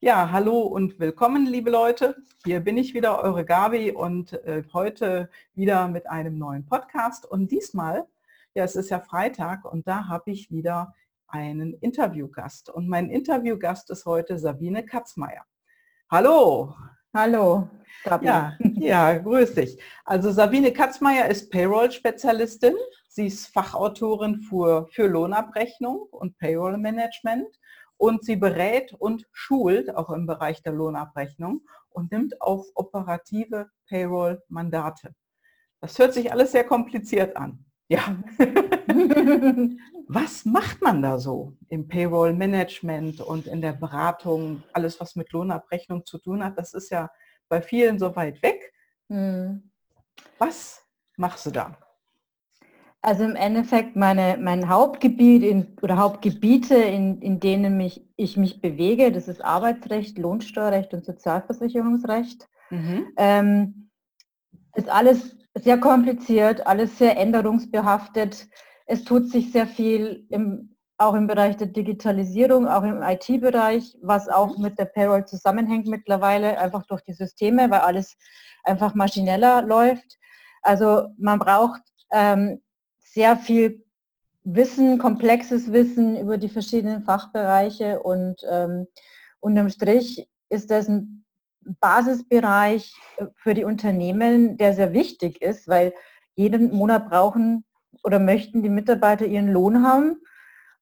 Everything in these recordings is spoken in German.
Ja, hallo und willkommen, liebe Leute. Hier bin ich wieder, eure Gabi und äh, heute wieder mit einem neuen Podcast. Und diesmal, ja, es ist ja Freitag und da habe ich wieder einen Interviewgast. Und mein Interviewgast ist heute Sabine Katzmeier. Hallo. Hallo. Gabi. Ja, ja, grüß dich. Also Sabine Katzmeier ist Payroll-Spezialistin. Sie ist Fachautorin für, für Lohnabrechnung und Payroll-Management und sie berät und schult auch im Bereich der Lohnabrechnung und nimmt auch operative Payroll-Mandate. Das hört sich alles sehr kompliziert an. Ja. was macht man da so im Payroll-Management und in der Beratung? Alles, was mit Lohnabrechnung zu tun hat, das ist ja bei vielen so weit weg. Hm. Was machst du da? Also im Endeffekt meine, mein Hauptgebiet in, oder Hauptgebiete, in, in denen mich, ich mich bewege, das ist Arbeitsrecht, Lohnsteuerrecht und Sozialversicherungsrecht. Mhm. Ähm, ist alles sehr kompliziert, alles sehr änderungsbehaftet. Es tut sich sehr viel im, auch im Bereich der Digitalisierung, auch im IT-Bereich, was auch mhm. mit der Payroll zusammenhängt mittlerweile, einfach durch die Systeme, weil alles einfach maschineller läuft. Also man braucht ähm, sehr viel Wissen, komplexes Wissen über die verschiedenen Fachbereiche und ähm, unterm Strich ist das ein Basisbereich für die Unternehmen, der sehr wichtig ist, weil jeden Monat brauchen oder möchten die Mitarbeiter ihren Lohn haben,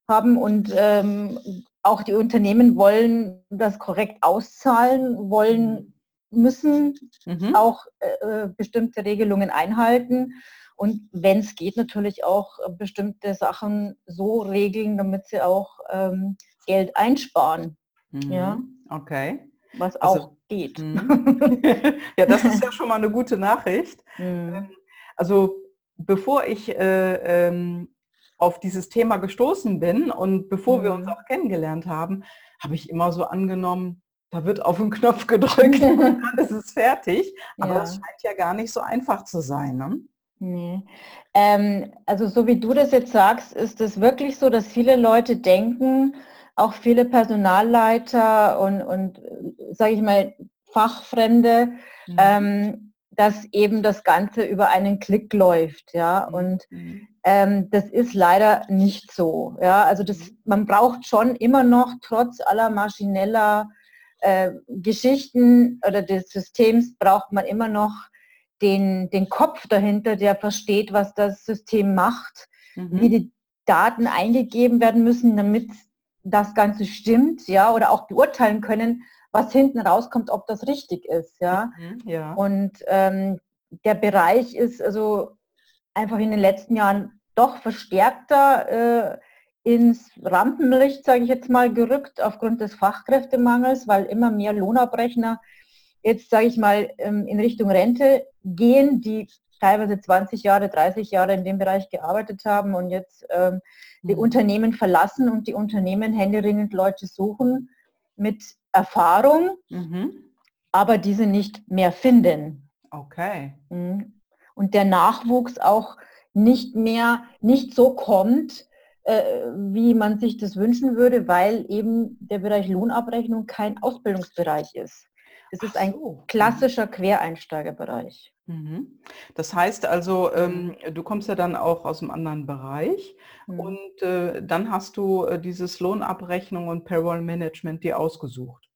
haben und ähm, auch die Unternehmen wollen das korrekt auszahlen, wollen müssen mhm. auch äh, äh bestimmte Regelungen einhalten und wenn es geht, natürlich auch äh, bestimmte Sachen so regeln, damit sie auch ähm, Geld einsparen. Mhm. Ja? Okay. Was also, auch geht. Mhm. ja, das ist ja schon mal eine gute Nachricht. Mhm. Ähm, also bevor ich äh, ähm, auf dieses Thema gestoßen bin und bevor wir uns mhm. auch kennengelernt haben, habe ich immer so angenommen, da wird auf den Knopf gedrückt und dann ist es fertig. Aber ja. das scheint ja gar nicht so einfach zu sein. Ne? Nee. Ähm, also so wie du das jetzt sagst, ist es wirklich so, dass viele Leute denken, auch viele Personalleiter und, und sage ich mal, Fachfremde, mhm. ähm, dass eben das Ganze über einen Klick läuft. Ja? Mhm. Und mhm. ähm, das ist leider nicht so. Ja? Also das, mhm. man braucht schon immer noch, trotz aller maschineller äh, Geschichten oder des Systems, braucht man immer noch den, den Kopf dahinter, der versteht, was das System macht, mhm. wie die Daten eingegeben werden müssen, damit das Ganze stimmt, ja, oder auch beurteilen können, was hinten rauskommt, ob das richtig ist, ja. Mhm, ja. Und ähm, der Bereich ist also einfach in den letzten Jahren doch verstärkter äh, ins Rampenlicht, sage ich jetzt mal, gerückt aufgrund des Fachkräftemangels, weil immer mehr Lohnabrechner jetzt, sage ich mal, ähm, in Richtung Rente gehen, die teilweise 20 Jahre, 30 Jahre in dem Bereich gearbeitet haben und jetzt ähm, die mhm. Unternehmen verlassen und die Unternehmen händeringend Leute suchen mit Erfahrung, mhm. aber diese nicht mehr finden. Okay. Mhm. Und der Nachwuchs auch nicht mehr, nicht so kommt, äh, wie man sich das wünschen würde, weil eben der Bereich Lohnabrechnung kein Ausbildungsbereich ist. Es ist ein so. Mhm. klassischer Quereinsteigerbereich. Mhm. Das heißt also, ähm, du kommst ja dann auch aus einem anderen Bereich mhm. und äh, dann hast du äh, dieses Lohnabrechnung und Payroll Management dir ausgesucht.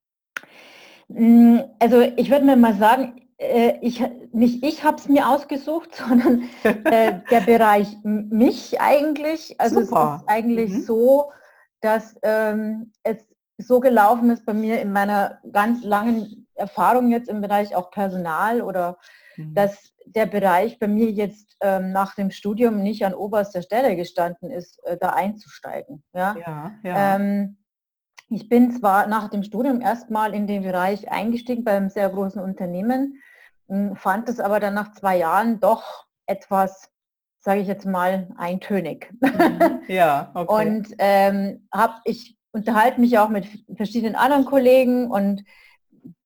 Mm, also ich würde mir mal sagen, äh, ich, nicht ich habe es mir ausgesucht, sondern äh, der Bereich mich eigentlich. Also Super. es ist eigentlich mhm. so, dass ähm, es so gelaufen ist bei mir in meiner ganz langen Erfahrung jetzt im Bereich auch Personal oder mhm. dass der Bereich bei mir jetzt ähm, nach dem Studium nicht an oberster Stelle gestanden ist, äh, da einzusteigen. Ja? ja, ja. Ähm, ich bin zwar nach dem Studium erstmal in den Bereich eingestiegen bei einem sehr großen Unternehmen, hm, fand es aber dann nach zwei Jahren doch etwas, sage ich jetzt mal, eintönig. Mhm. Ja, okay. Und ähm, habe ich unterhalte mich auch mit verschiedenen anderen Kollegen und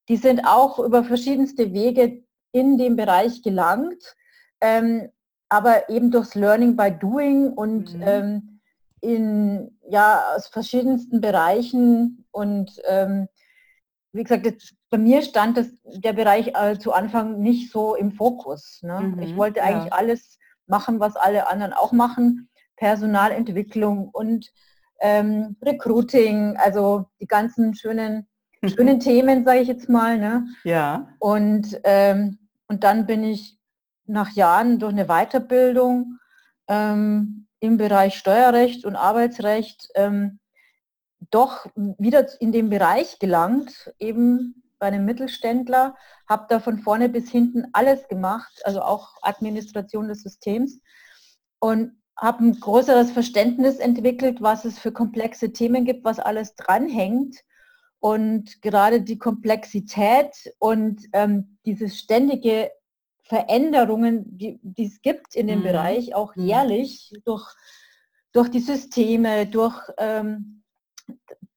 die sind auch über verschiedenste Wege in den Bereich gelangt, ähm, aber eben durchs Learning by Doing und mhm. ähm, in, ja, aus verschiedensten Bereichen und ähm, wie gesagt, jetzt, bei mir stand das, der Bereich äh, zu Anfang nicht so im Fokus. Ne? Mhm, ich wollte eigentlich ja. alles machen, was alle anderen auch machen. Personalentwicklung und ähm, Recruiting, also die ganzen schönen, schönen Themen, sage ich jetzt mal. Ne? Ja. Und, ähm, und dann bin ich nach Jahren durch eine Weiterbildung ähm, im Bereich Steuerrecht und Arbeitsrecht ähm, doch wieder in den Bereich gelangt, eben bei einem Mittelständler, habe da von vorne bis hinten alles gemacht, also auch Administration des Systems und habe ein größeres Verständnis entwickelt, was es für komplexe Themen gibt, was alles dranhängt. Und gerade die Komplexität und ähm, diese ständige Veränderungen, die, die es gibt in dem mhm. Bereich, auch mhm. jährlich durch, durch die Systeme, durch ähm,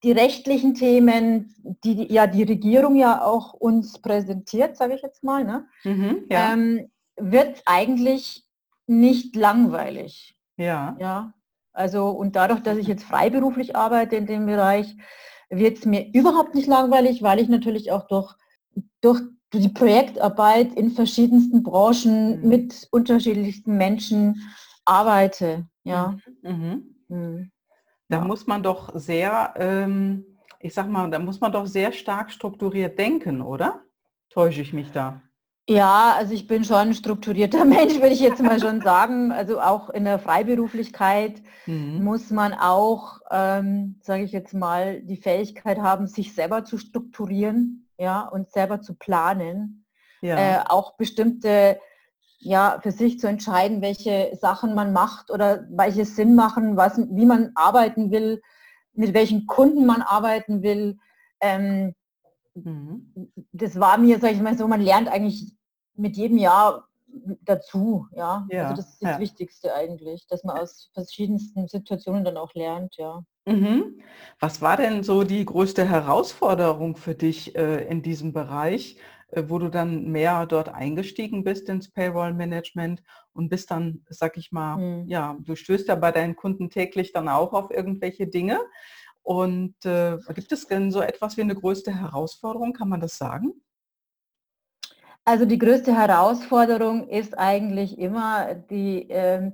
die rechtlichen Themen, die ja die Regierung ja auch uns präsentiert, sage ich jetzt mal, ne? Mhm, ja. ähm, wird eigentlich nicht langweilig. Ja. Ja. Also und dadurch, dass ich jetzt freiberuflich arbeite in dem Bereich, wird es mir überhaupt nicht langweilig, weil ich natürlich auch durch, durch die Projektarbeit in verschiedensten Branchen mhm. mit unterschiedlichsten Menschen arbeite. Ja. Mhm. mhm. mhm. Da ja. muss man doch sehr, ähm, ich sag mal, da muss man doch sehr stark strukturiert denken, oder? Täusche ich mich da? Ja, also ich bin schon ein strukturierter Mensch, würde ich jetzt mal schon sagen. Also auch in der Freiberuflichkeit mhm. muss man auch, ähm, sage ich jetzt mal, die Fähigkeit haben, sich selber zu strukturieren, ja, und selber zu planen. Ja. Äh, auch bestimmte ja, für sich zu entscheiden, welche Sachen man macht oder welche Sinn machen, was, wie man arbeiten will, mit welchen Kunden man arbeiten will. Ähm, mhm. Das war mir, sag ich mal so, man lernt eigentlich mit jedem Jahr dazu, ja. ja also das ist das ja. Wichtigste eigentlich, dass man aus verschiedensten Situationen dann auch lernt, ja. Mhm. Was war denn so die größte Herausforderung für dich äh, in diesem Bereich? Äh, wo du dann mehr dort eingestiegen bist ins Payroll Management und bist dann, sag ich mal, mhm. ja, du stößt ja bei deinen Kunden täglich dann auch auf irgendwelche Dinge. Und äh, gibt es denn so etwas wie eine größte Herausforderung, kann man das sagen? Also die größte Herausforderung ist eigentlich immer die, ähm,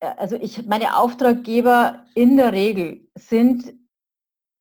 äh, also ich, meine Auftraggeber in der Regel sind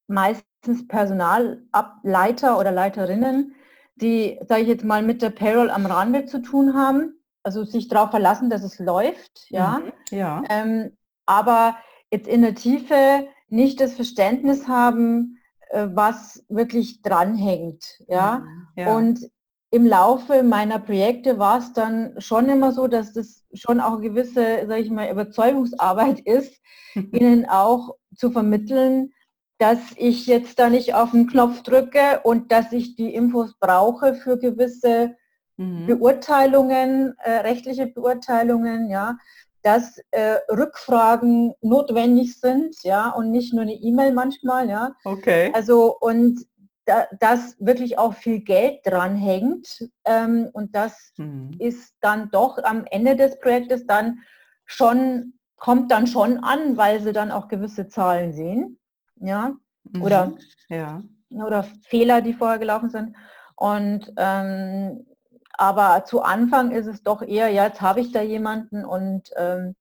meistens Personalleiter oder Leiterinnen, die, sage ich jetzt mal, mit der Payroll am Rande zu tun haben, also sich darauf verlassen, dass es läuft, ja. Mhm, ja. Ähm, aber jetzt in der Tiefe nicht das Verständnis haben, äh, was wirklich dranhängt, ja. Mhm, ja. Und im Laufe meiner Projekte war es dann schon immer so, dass das schon auch eine gewisse, sage ich mal, Überzeugungsarbeit ist, ihnen auch zu vermitteln, dass ich jetzt da nicht auf den Knopf drücke und dass ich die Infos brauche für gewisse mhm. Beurteilungen, äh, rechtliche Beurteilungen, ja, dass äh, Rückfragen notwendig sind, ja, und nicht nur eine E-Mail manchmal, ja. Okay. Also und da, dass wirklich auch viel Geld dran hängt ähm, und das mhm. ist dann doch am Ende des Projektes dann schon kommt dann schon an, weil sie dann auch gewisse Zahlen sehen ja, mhm. oder, ja. oder Fehler, die vorher gelaufen sind. Und ähm, aber zu Anfang ist es doch eher, ja, jetzt habe ich da jemanden und ähm,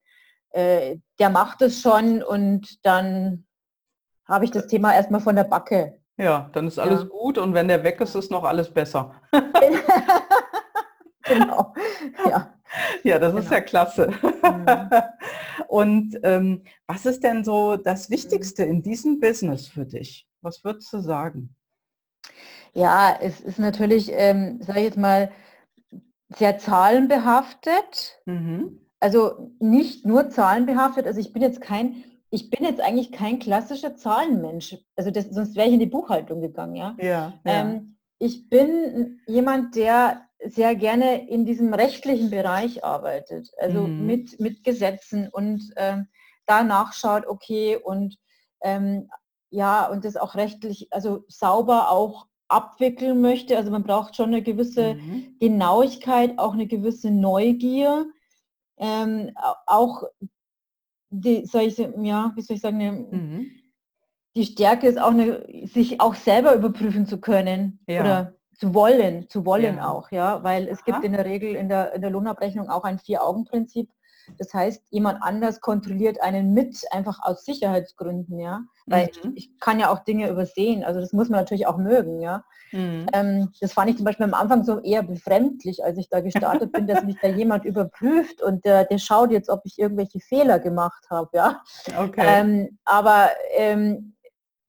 äh, der macht es schon und dann habe ich das Thema erstmal von der Backe. Ja, dann ist alles ja. gut und wenn der weg ist, ist noch alles besser. genau. Ja. Ja, das genau. ist ja klasse. Mhm. Und ähm, was ist denn so das Wichtigste in diesem Business für dich? Was würdest du sagen? Ja, es ist natürlich, ähm, sage ich jetzt mal, sehr zahlenbehaftet. Mhm. Also nicht nur zahlenbehaftet. Also ich bin jetzt kein, ich bin jetzt eigentlich kein klassischer Zahlenmensch. Also das, sonst wäre ich in die Buchhaltung gegangen, ja. ja, ja. Ähm, ich bin jemand, der sehr gerne in diesem rechtlichen Bereich arbeitet, also mhm. mit, mit Gesetzen und ähm, da nachschaut, okay, und ähm, ja, und das auch rechtlich, also sauber auch abwickeln möchte. Also man braucht schon eine gewisse mhm. Genauigkeit, auch eine gewisse Neugier, ähm, auch die, soll ich, ja, wie soll ich sagen, eine, mhm die Stärke ist auch eine, sich auch selber überprüfen zu können ja. oder zu wollen, zu wollen ja. auch, ja, weil es Aha. gibt in der Regel in der, in der Lohnabrechnung auch ein Vier-Augen-Prinzip. Das heißt, jemand anders kontrolliert einen mit, einfach aus Sicherheitsgründen, ja. Weil mhm. ich, ich, kann ja auch Dinge übersehen. Also das muss man natürlich auch mögen, ja. Mhm. Ähm, das fand ich zum Beispiel am Anfang so eher befremdlich, als ich da gestartet bin, dass mich da jemand überprüft und der, der schaut jetzt, ob ich irgendwelche Fehler gemacht habe, ja. Okay. Ähm, aber ähm,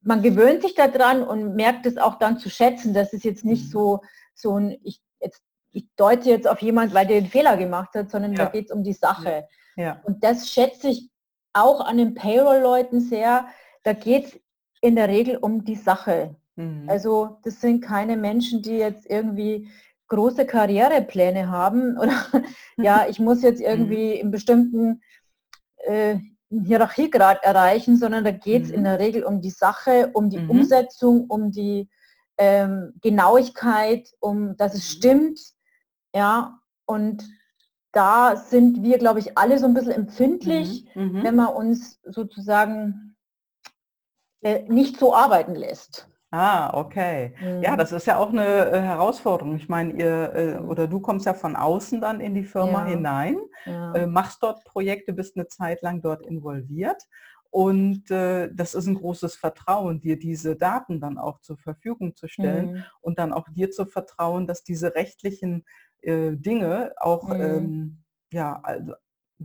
man gewöhnt sich daran und merkt es auch dann zu schätzen, dass es jetzt nicht mhm. so, so ein, ich, ich deute jetzt auf jemand, weil der den Fehler gemacht hat, sondern ja. da geht es um die Sache. Ja. Und das schätze ich auch an den Payroll-Leuten sehr. Da geht es in der Regel um die Sache. Mhm. Also das sind keine Menschen, die jetzt irgendwie große Karrierepläne haben oder ja, ich muss jetzt irgendwie mhm. in bestimmten äh, Hierarchiegrad erreichen, sondern da geht es mhm. in der Regel um die Sache, um die mhm. Umsetzung, um die ähm, Genauigkeit, um dass es mhm. stimmt. Ja, und da sind wir, glaube ich, alle so ein bisschen empfindlich, mhm. mhm. wenn man uns sozusagen äh, nicht so arbeiten lässt. Ah, okay. Mhm. Ja, das ist ja auch eine äh, Herausforderung. Ich meine, ihr äh, oder du kommst ja von außen dann in die Firma ja. hinein, ja. Äh, machst dort Projekte, bist eine Zeit lang dort involviert. Und äh, das ist ein großes Vertrauen, dir diese Daten dann auch zur Verfügung zu stellen mhm. und dann auch dir zu vertrauen, dass diese rechtlichen äh, Dinge auch mhm. ähm, ja, also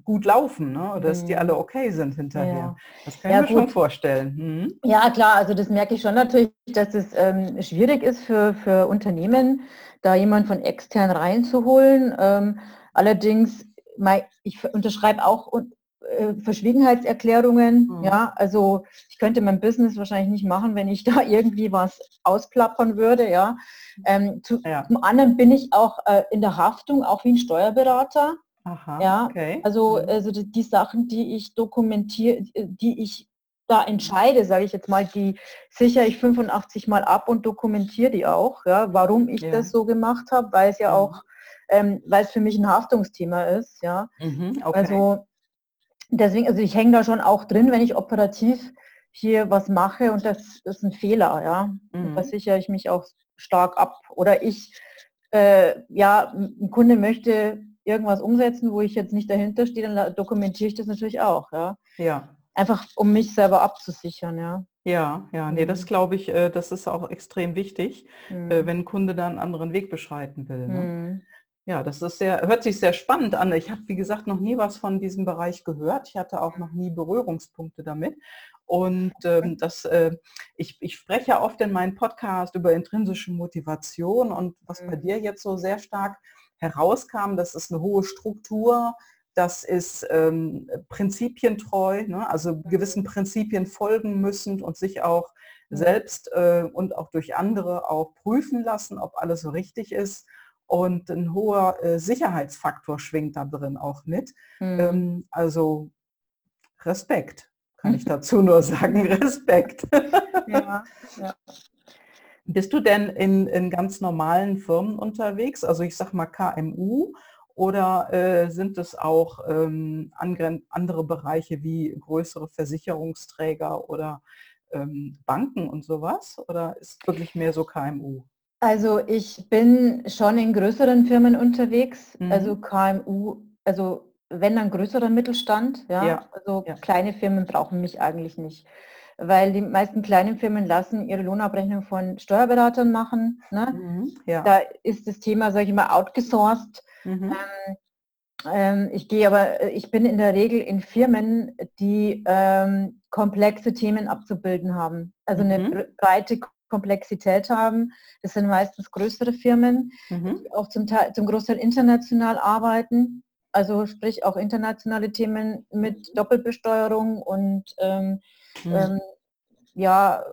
gut laufen, ne? dass mhm. die alle okay sind hinterher. Ja. Das kann ich mir gut. schon vorstellen. Mhm. Ja, klar, also das merke ich schon natürlich, dass es ähm, schwierig ist für, für Unternehmen, da jemand von extern reinzuholen. Ähm, allerdings, ich unterschreibe auch äh, Verschwiegenheitserklärungen. Mhm. Ja, also ich könnte mein Business wahrscheinlich nicht machen, wenn ich da irgendwie was ausplappern würde. Ja. Ähm, zu, ja. Zum anderen bin ich auch äh, in der Haftung, auch wie ein Steuerberater. Aha, ja, okay. also, mhm. also die, die, Sachen, die ich dokumentiere, die ich da entscheide, sage ich jetzt mal, die sichere ich 85 Mal ab und dokumentiere die auch. Ja, warum ich ja. das so gemacht habe, weil es ja mhm. auch, ähm, weil es für mich ein Haftungsthema ist. Ja, mhm, okay. also deswegen, also ich hänge da schon auch drin, wenn ich operativ hier was mache und das ist ein Fehler. Ja, mhm. da sichere ich mich auch stark ab. Oder ich, äh, ja, ein Kunde möchte irgendwas umsetzen, wo ich jetzt nicht dahinter stehe, dann dokumentiere ich das natürlich auch. Ja. ja. Einfach um mich selber abzusichern, ja. Ja, ja, nee, das mhm. glaube ich, äh, das ist auch extrem wichtig, äh, mhm. wenn ein Kunde da einen anderen Weg beschreiten will. Ne? Mhm. Ja, das ist sehr, hört sich sehr spannend an. Ich habe, wie gesagt, noch nie was von diesem Bereich gehört. Ich hatte auch noch nie Berührungspunkte damit. Und ähm, das, äh, ich, ich spreche oft in meinem Podcast über intrinsische Motivation und was bei dir jetzt so sehr stark herauskam, das ist eine hohe Struktur, das ist ähm, prinzipientreu, ne? also gewissen Prinzipien folgen müssen und sich auch selbst äh, und auch durch andere auch prüfen lassen, ob alles so richtig ist. Und ein hoher äh, Sicherheitsfaktor schwingt da drin auch mit. Mhm. Ähm, also Respekt, kann ich dazu nur sagen, Respekt. Ja, ja. Bist du denn in, in ganz normalen Firmen unterwegs, also ich sag mal KMU, oder äh, sind es auch ähm, andere Bereiche wie größere Versicherungsträger oder ähm, Banken und sowas? Oder ist es wirklich mehr so KMU? Also ich bin schon in größeren Firmen unterwegs, mhm. also KMU, also wenn dann größerer Mittelstand, ja, ja. also ja. kleine Firmen brauchen mich eigentlich nicht weil die meisten kleinen Firmen lassen ihre Lohnabrechnung von Steuerberatern machen. Ne? Mhm, ja. Da ist das Thema, sage ich mal, outgesourced. Mhm. Ähm, ich gehe aber, äh, ich bin in der Regel in Firmen, die ähm, komplexe Themen abzubilden haben. Also mhm. eine breite Komplexität haben. Das sind meistens größere Firmen, mhm. die auch zum Teil zum Großteil international arbeiten. Also sprich auch internationale Themen mit. Doppelbesteuerung und ähm, mhm. ähm, ja,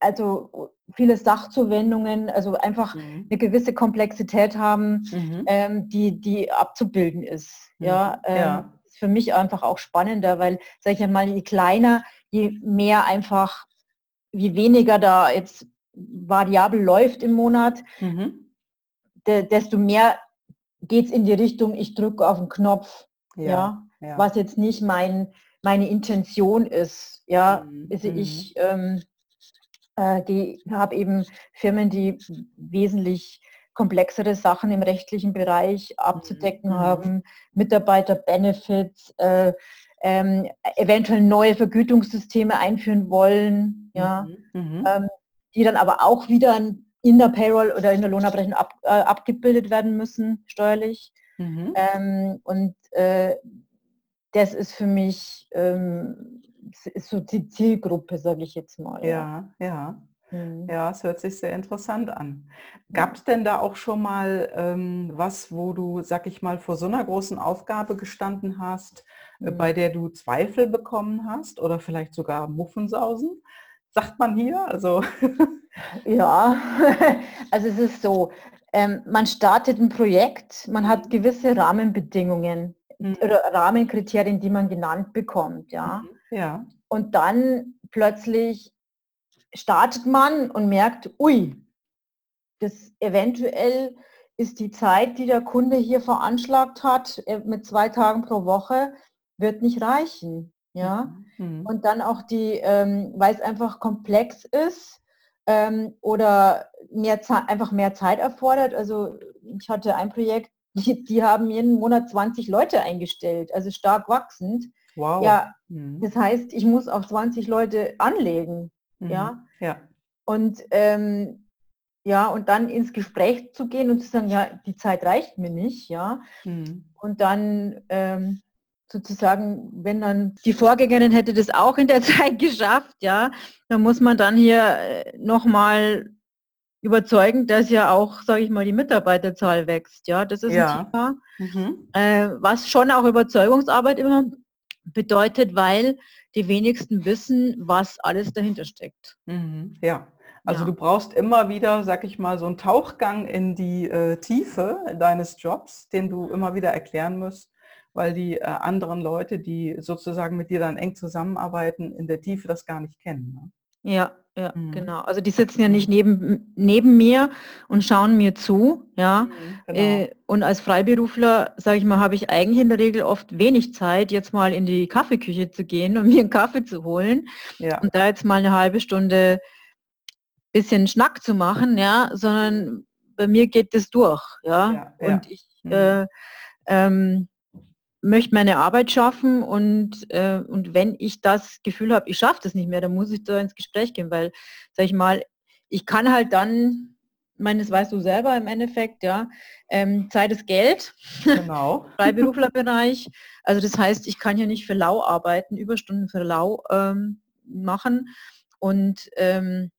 also viele Sachzuwendungen, also einfach mhm. eine gewisse Komplexität haben, mhm. ähm, die, die abzubilden ist. Mhm. Ja, ähm, ja, ist für mich einfach auch spannender, weil, sag ich mal, je kleiner, je mehr einfach, je weniger da jetzt variabel läuft im Monat, mhm. de, desto mehr geht es in die Richtung, ich drücke auf den Knopf. Ja, ja, was jetzt nicht mein meine Intention ist. Ja, mhm. also ich ähm, äh, die habe eben Firmen, die wesentlich komplexere Sachen im rechtlichen Bereich abzudecken mhm. haben, Mitarbeiter-Benefits, äh, ähm, eventuell neue Vergütungssysteme einführen wollen, ja, mhm. mhm. ähm, die dann aber auch wieder in der Payroll oder in der Lohnabrechnung ab, äh, abgebildet werden müssen, steuerlich. Mhm. Ähm, und äh, das ist für mich ähm, ist so die Zielgruppe, sage ich jetzt mal. Ja, ja. Mhm. Ja, es hört sich sehr interessant an. Gab es denn da auch schon mal ähm, was, wo du, sag ich mal, vor so einer großen Aufgabe gestanden hast, äh, bei der du Zweifel bekommen hast oder vielleicht sogar Muffensausen? Sagt man hier? Also ja, also es ist so, ähm, man startet ein Projekt, man hat gewisse Rahmenbedingungen mhm. oder Rahmenkriterien, die man genannt bekommt, ja. Mhm. Ja. Und dann plötzlich startet man und merkt, ui, das eventuell ist die Zeit, die der Kunde hier veranschlagt hat, äh, mit zwei Tagen pro Woche, wird nicht reichen. Ja? Mhm. Und dann auch die, ähm, weil es einfach komplex ist ähm, oder mehr einfach mehr Zeit erfordert. Also ich hatte ein Projekt, die, die haben jeden Monat 20 Leute eingestellt, also stark wachsend. Wow. Ja, mhm. das heißt, ich muss auch 20 Leute anlegen. Mhm. Ja. ja. Und ähm, ja, und dann ins Gespräch zu gehen und zu sagen, ja, die Zeit reicht mir nicht, ja. Mhm. Und dann ähm, sozusagen, wenn dann die Vorgängerin hätte das auch in der Zeit geschafft, ja, dann muss man dann hier äh, nochmal überzeugen, dass ja auch, sage ich mal, die Mitarbeiterzahl wächst. Ja, das ist ja. ein Thema, mhm. äh, was schon auch Überzeugungsarbeit immer bedeutet, weil die wenigsten wissen, was alles dahinter steckt. Mhm. Ja, also ja. du brauchst immer wieder, sag ich mal, so einen Tauchgang in die äh, Tiefe deines Jobs, den du immer wieder erklären musst, weil die äh, anderen Leute, die sozusagen mit dir dann eng zusammenarbeiten, in der Tiefe das gar nicht kennen. Ne? Ja, ja, mhm. genau. Also die sitzen ja nicht neben, neben mir und schauen mir zu, ja. Mhm, genau. äh, und als Freiberufler, sage ich mal, habe ich eigentlich in der Regel oft wenig Zeit, jetzt mal in die Kaffeeküche zu gehen und mir einen Kaffee zu holen ja. und da jetzt mal eine halbe Stunde bisschen Schnack zu machen, ja, sondern bei mir geht das durch, ja. ja und ich mhm. äh, ähm, möchte meine Arbeit schaffen und, äh, und wenn ich das Gefühl habe, ich schaffe das nicht mehr, dann muss ich da ins Gespräch gehen, weil, sag ich mal, ich kann halt dann, meines weißt du selber im Endeffekt, ja, ähm, Zeit ist Geld, genau. Freiberuflerbereich. Also das heißt, ich kann ja nicht für lau arbeiten, Überstunden für lau ähm, machen und ähm,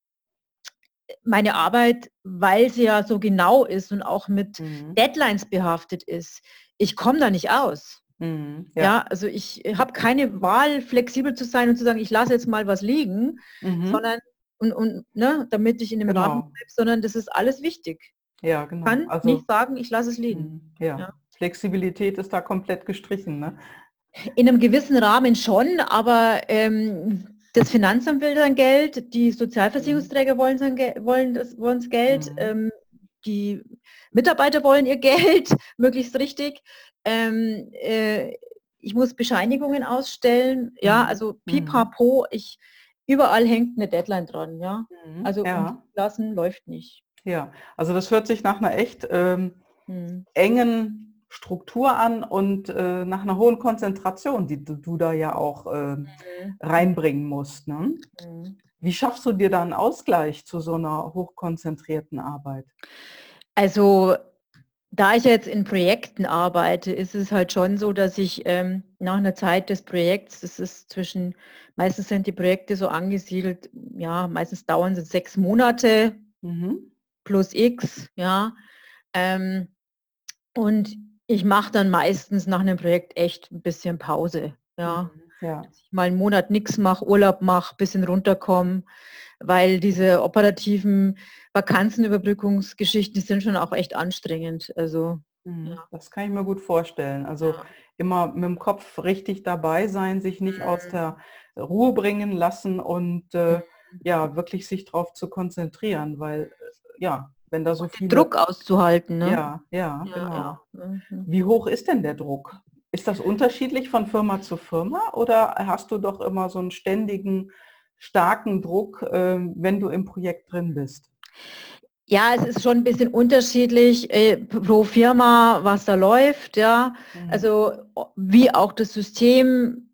meine Arbeit, weil sie ja so genau ist und auch mit mhm. Deadlines behaftet ist, ich komme da nicht aus. Mhm, ja. ja. also ich habe keine Wahl, flexibel zu sein und zu sagen, ich lasse jetzt mal was liegen, mhm. sondern und, und ne, damit ich in dem genau. Rahmen bleibe, sondern das ist alles wichtig. Ja, genau. Ich kann also, nicht sagen, ich lasse es liegen. Mhm, ja. ja. Flexibilität ist da komplett gestrichen. Ne? In einem gewissen Rahmen schon, aber ähm, das Finanzamt will sein Geld, die Sozialversicherungsträger wollen, sein Ge wollen, das, wollen das Geld, mhm. ähm, die Mitarbeiter wollen ihr Geld, möglichst richtig. Ähm, äh, ich muss Bescheinigungen ausstellen. Ja, mhm. also mhm. pipapo, ich, überall hängt eine Deadline dran. Ja, mhm. also ja. lassen läuft nicht. Ja, also das hört sich nach einer echt ähm, mhm. engen Struktur an und äh, nach einer hohen Konzentration, die du, du da ja auch äh, mhm. reinbringen musst. Ne? Mhm. Wie schaffst du dir da einen Ausgleich zu so einer hochkonzentrierten Arbeit? Also da ich jetzt in Projekten arbeite, ist es halt schon so, dass ich ähm, nach einer Zeit des Projekts, das ist zwischen, meistens sind die Projekte so angesiedelt, ja, meistens dauern sie sechs Monate mhm. plus X, ja. Ähm, und ich mache dann meistens nach einem Projekt echt ein bisschen Pause, ja. Mhm, ja. Dass ich mal einen Monat nichts mache, Urlaub mache, bisschen runterkommen, weil diese operativen Vakanzenüberbrückungsgeschichten sind schon auch echt anstrengend. Also ja. Das kann ich mir gut vorstellen. Also ja. immer mit dem Kopf richtig dabei sein, sich nicht aus mhm. der Ruhe bringen lassen und äh, mhm. ja, wirklich sich darauf zu konzentrieren, weil äh, ja, wenn da so viel Druck auszuhalten. Ne? Ja, ja, ja genau. Ja. Mhm. Wie hoch ist denn der Druck? Ist das unterschiedlich von Firma zu Firma oder hast du doch immer so einen ständigen, starken Druck, äh, wenn du im Projekt drin bist? Ja, es ist schon ein bisschen unterschiedlich äh, pro Firma, was da läuft, ja. Mhm. Also wie auch das System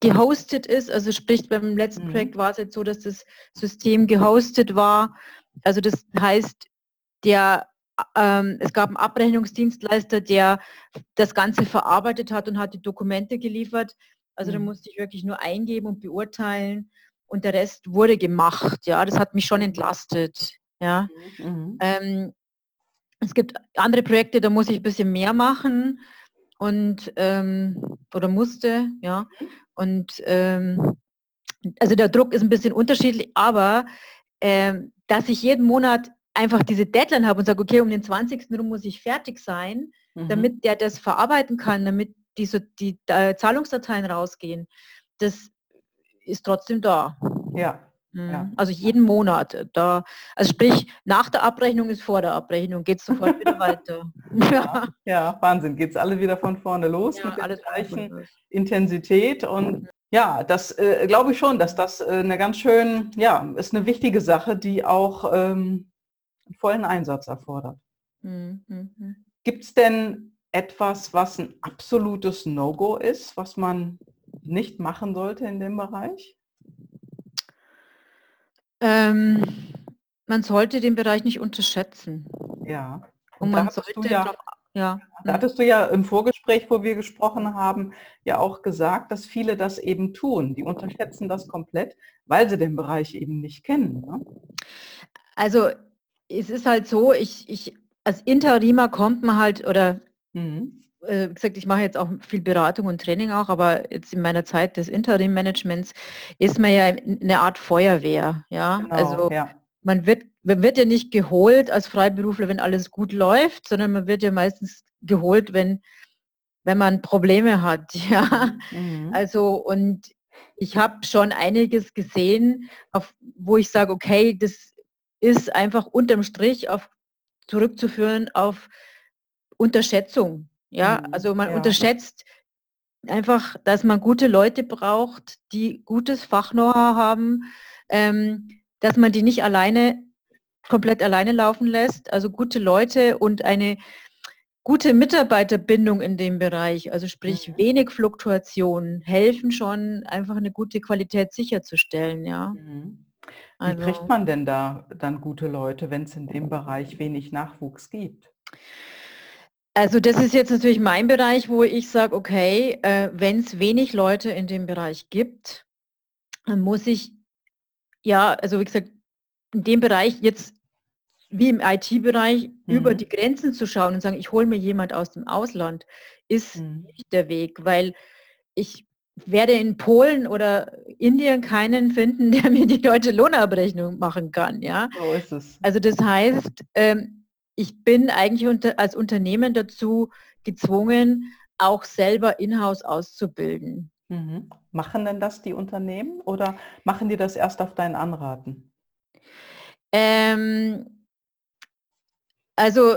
gehostet ist. Also sprich, beim letzten mhm. Projekt war es jetzt so, dass das System gehostet war. Also das heißt, der ähm, es gab einen Abrechnungsdienstleister, der das Ganze verarbeitet hat und hat die Dokumente geliefert. Also mhm. da musste ich wirklich nur eingeben und beurteilen und der Rest wurde gemacht. Ja, das hat mich schon entlastet. Ja. Mhm. Ähm, es gibt andere Projekte, da muss ich ein bisschen mehr machen und ähm, oder musste, ja. Und ähm, also der Druck ist ein bisschen unterschiedlich, aber ähm, dass ich jeden Monat einfach diese Deadline habe und sage, okay, um den 20. rum muss ich fertig sein, mhm. damit der das verarbeiten kann, damit die, so, die äh, Zahlungsdateien rausgehen, das ist trotzdem da. Ja. Mhm. ja. Also jeden Monat. Da, also sprich, nach der Abrechnung ist vor der Abrechnung, geht es sofort wieder weiter. Ja, ja, Wahnsinn, geht es alle wieder von vorne los ja, mit der gleichen Intensität und mhm. ja, das äh, glaube ich schon, dass das äh, eine ganz schön, ja, ist eine wichtige Sache, die auch ähm, vollen Einsatz erfordert. Mhm. mhm. Gibt es denn etwas, was ein absolutes No-Go ist, was man nicht machen sollte in dem Bereich? Ähm, man sollte den Bereich nicht unterschätzen. Ja. Und, Und man sollte ja, ja. Da hattest du ja im Vorgespräch, wo wir gesprochen haben, ja auch gesagt, dass viele das eben tun. Die unterschätzen das komplett, weil sie den Bereich eben nicht kennen. Ne? Also es ist halt so, ich, ich als Interimer kommt man halt, oder mhm. äh, gesagt, ich mache jetzt auch viel Beratung und Training auch, aber jetzt in meiner Zeit des Interimmanagements ist man ja eine Art Feuerwehr. Ja, genau, also ja. man wird man wird ja nicht geholt als Freiberufler, wenn alles gut läuft, sondern man wird ja meistens geholt, wenn wenn man Probleme hat. Ja, mhm. also und ich habe schon einiges gesehen, auf, wo ich sage, okay, das ist einfach unterm Strich auf, zurückzuführen auf Unterschätzung. Ja, mhm, also man ja. unterschätzt einfach, dass man gute Leute braucht, die gutes Fachknow-how haben, ähm, dass man die nicht alleine, komplett alleine laufen lässt. Also gute Leute und eine gute Mitarbeiterbindung in dem Bereich, also sprich mhm. wenig Fluktuation, helfen schon, einfach eine gute Qualität sicherzustellen. Ja. Mhm. Wie also, kriegt man denn da dann gute Leute, wenn es in dem Bereich wenig Nachwuchs gibt? Also das ist jetzt natürlich mein Bereich, wo ich sage, okay, äh, wenn es wenig Leute in dem Bereich gibt, dann muss ich, ja, also wie gesagt, in dem Bereich jetzt wie im IT-Bereich mhm. über die Grenzen zu schauen und sagen, ich hole mir jemand aus dem Ausland, ist mhm. nicht der Weg, weil ich werde in Polen oder Indien keinen finden, der mir die deutsche Lohnabrechnung machen kann. Ja? So ist es. Also das heißt, ähm, ich bin eigentlich unter, als Unternehmen dazu gezwungen, auch selber in-house auszubilden. Mhm. Machen denn das die Unternehmen oder machen die das erst auf deinen Anraten? Ähm, also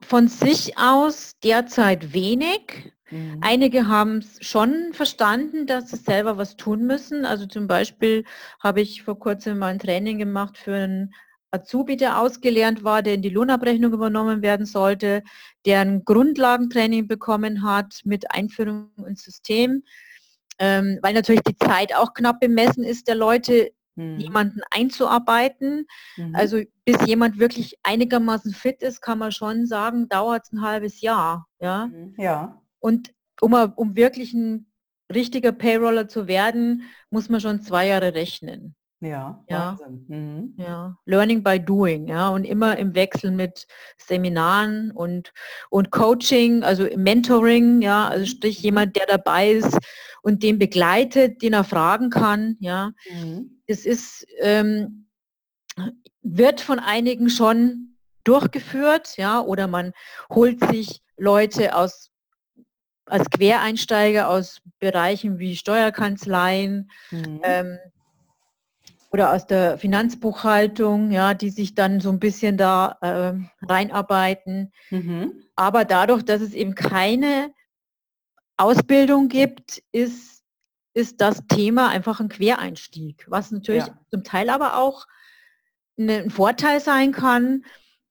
von sich aus derzeit wenig. Mhm. Einige haben es schon verstanden, dass sie selber was tun müssen. Also zum Beispiel habe ich vor kurzem mal ein Training gemacht für einen Azubi, der ausgelernt war, der in die Lohnabrechnung übernommen werden sollte, der ein Grundlagentraining bekommen hat mit Einführung ins System, ähm, weil natürlich die Zeit auch knapp bemessen ist der Leute, mhm. jemanden einzuarbeiten. Mhm. Also bis jemand wirklich einigermaßen fit ist, kann man schon sagen, dauert es ein halbes Jahr. Ja. Mhm. ja. Und um, um wirklich ein richtiger Payroller zu werden, muss man schon zwei Jahre rechnen. Ja, ja. Mhm. ja. Learning by doing, ja, und immer im Wechsel mit Seminaren und, und Coaching, also Mentoring, ja, also sprich mhm. jemand, der dabei ist und den begleitet, den er fragen kann, ja. Mhm. Es ist, ähm, wird von einigen schon durchgeführt, ja, oder man holt sich Leute aus als Quereinsteiger aus Bereichen wie Steuerkanzleien mhm. ähm, oder aus der Finanzbuchhaltung, ja, die sich dann so ein bisschen da äh, reinarbeiten. Mhm. Aber dadurch, dass es eben keine Ausbildung gibt, ist, ist das Thema einfach ein Quereinstieg, was natürlich ja. zum Teil aber auch ein Vorteil sein kann,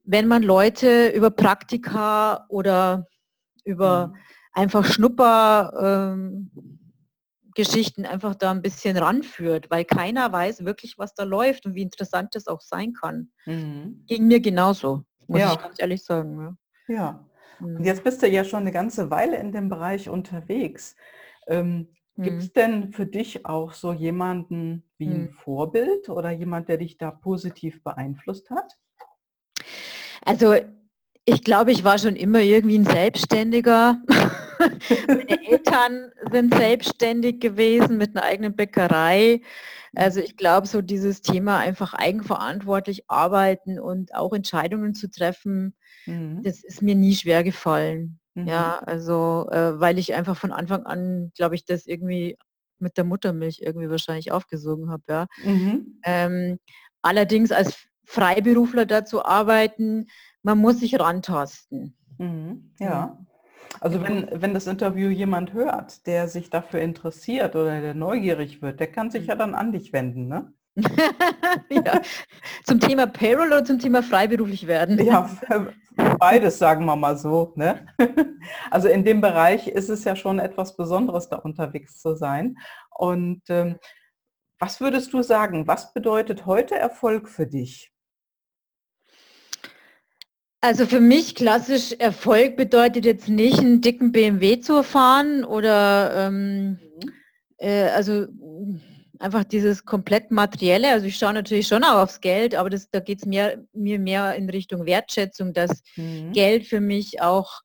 wenn man Leute über Praktika oder über mhm. Einfach Schnupper ähm, einfach da ein bisschen ranführt, weil keiner weiß wirklich, was da läuft und wie interessant das auch sein kann. Mhm. Ging mir genauso, muss ja. ich ganz ehrlich sagen. Ja. ja. Und mhm. jetzt bist du ja schon eine ganze Weile in dem Bereich unterwegs. Ähm, Gibt es mhm. denn für dich auch so jemanden wie ein mhm. Vorbild oder jemand, der dich da positiv beeinflusst hat? Also ich glaube, ich war schon immer irgendwie ein Selbstständiger. Meine Eltern sind selbstständig gewesen mit einer eigenen Bäckerei. Also ich glaube, so dieses Thema einfach eigenverantwortlich arbeiten und auch Entscheidungen zu treffen, mhm. das ist mir nie schwer gefallen. Mhm. Ja, also äh, weil ich einfach von Anfang an, glaube ich, das irgendwie mit der Muttermilch irgendwie wahrscheinlich aufgesogen habe. Ja. Mhm. Ähm, allerdings als Freiberufler dazu arbeiten, man muss sich rantasten. Mhm. Ja. Also wenn, wenn das Interview jemand hört, der sich dafür interessiert oder der neugierig wird, der kann sich ja dann an dich wenden, ne? ja. Zum Thema Payroll oder zum Thema freiberuflich werden? Ja, beides sagen wir mal so. Ne? Also in dem Bereich ist es ja schon etwas Besonderes, da unterwegs zu sein. Und ähm, was würdest du sagen, was bedeutet heute Erfolg für dich? Also für mich klassisch Erfolg bedeutet jetzt nicht einen dicken BMW zu fahren oder ähm, mhm. äh, also einfach dieses komplett materielle. Also ich schaue natürlich schon auch aufs Geld, aber das, da geht es mir, mir mehr in Richtung Wertschätzung, dass mhm. Geld für mich auch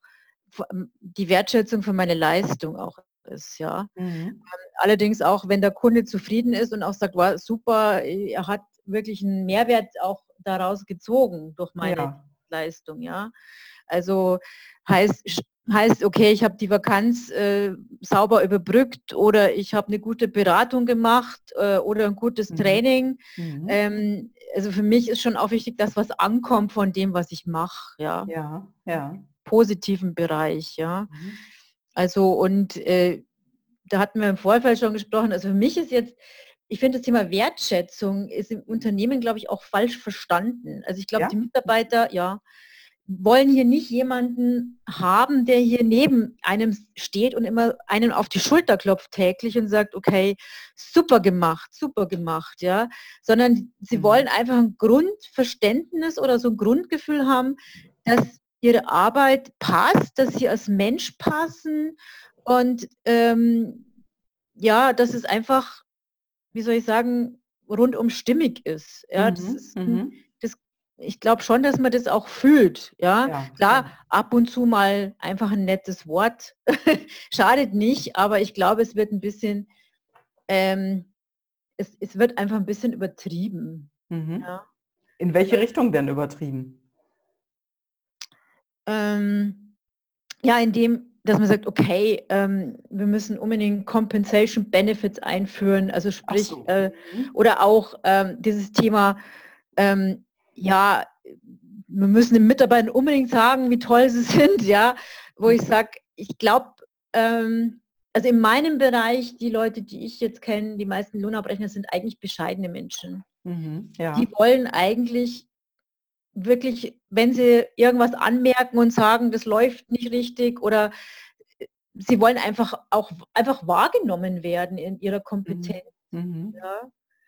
die Wertschätzung für meine Leistung auch ist, ja. Mhm. Ähm, allerdings auch, wenn der Kunde zufrieden ist und auch sagt, war super, er hat wirklich einen Mehrwert auch daraus gezogen durch meine ja. Leistung, ja. Also heißt, heißt okay, ich habe die Vakanz äh, sauber überbrückt oder ich habe eine gute Beratung gemacht äh, oder ein gutes mhm. Training. Mhm. Ähm, also für mich ist schon auch wichtig, dass was ankommt von dem, was ich mache, ja. Ja, ja. Positiven Bereich, ja. Mhm. Also und äh, da hatten wir im Vorfeld schon gesprochen, also für mich ist jetzt ich finde das Thema Wertschätzung ist im Unternehmen, glaube ich, auch falsch verstanden. Also ich glaube, ja? die Mitarbeiter, ja, wollen hier nicht jemanden haben, der hier neben einem steht und immer einen auf die Schulter klopft täglich und sagt, okay, super gemacht, super gemacht, ja, sondern sie mhm. wollen einfach ein Grundverständnis oder so ein Grundgefühl haben, dass ihre Arbeit passt, dass sie als Mensch passen und ähm, ja, dass es einfach wie soll ich sagen, rundum stimmig ist. Ja, mhm, das ist mhm. das, ich glaube schon, dass man das auch fühlt. Ja, ja klar, ja. ab und zu mal einfach ein nettes Wort schadet nicht, aber ich glaube, es wird ein bisschen, ähm, es, es wird einfach ein bisschen übertrieben. Mhm. Ja. In welche Richtung denn übertrieben? Ähm, ja, indem dass man sagt, okay, ähm, wir müssen unbedingt Compensation Benefits einführen, also sprich, so. äh, mhm. oder auch ähm, dieses Thema, ähm, ja, wir müssen den Mitarbeitern unbedingt sagen, wie toll sie sind, ja, wo ich sage, ich glaube, ähm, also in meinem Bereich, die Leute, die ich jetzt kenne, die meisten Lohnabrechner sind eigentlich bescheidene Menschen. Mhm, ja. Die wollen eigentlich wirklich, wenn sie irgendwas anmerken und sagen, das läuft nicht richtig oder äh, sie wollen einfach auch einfach wahrgenommen werden in ihrer mhm. Kompetenz. Mhm. Ja?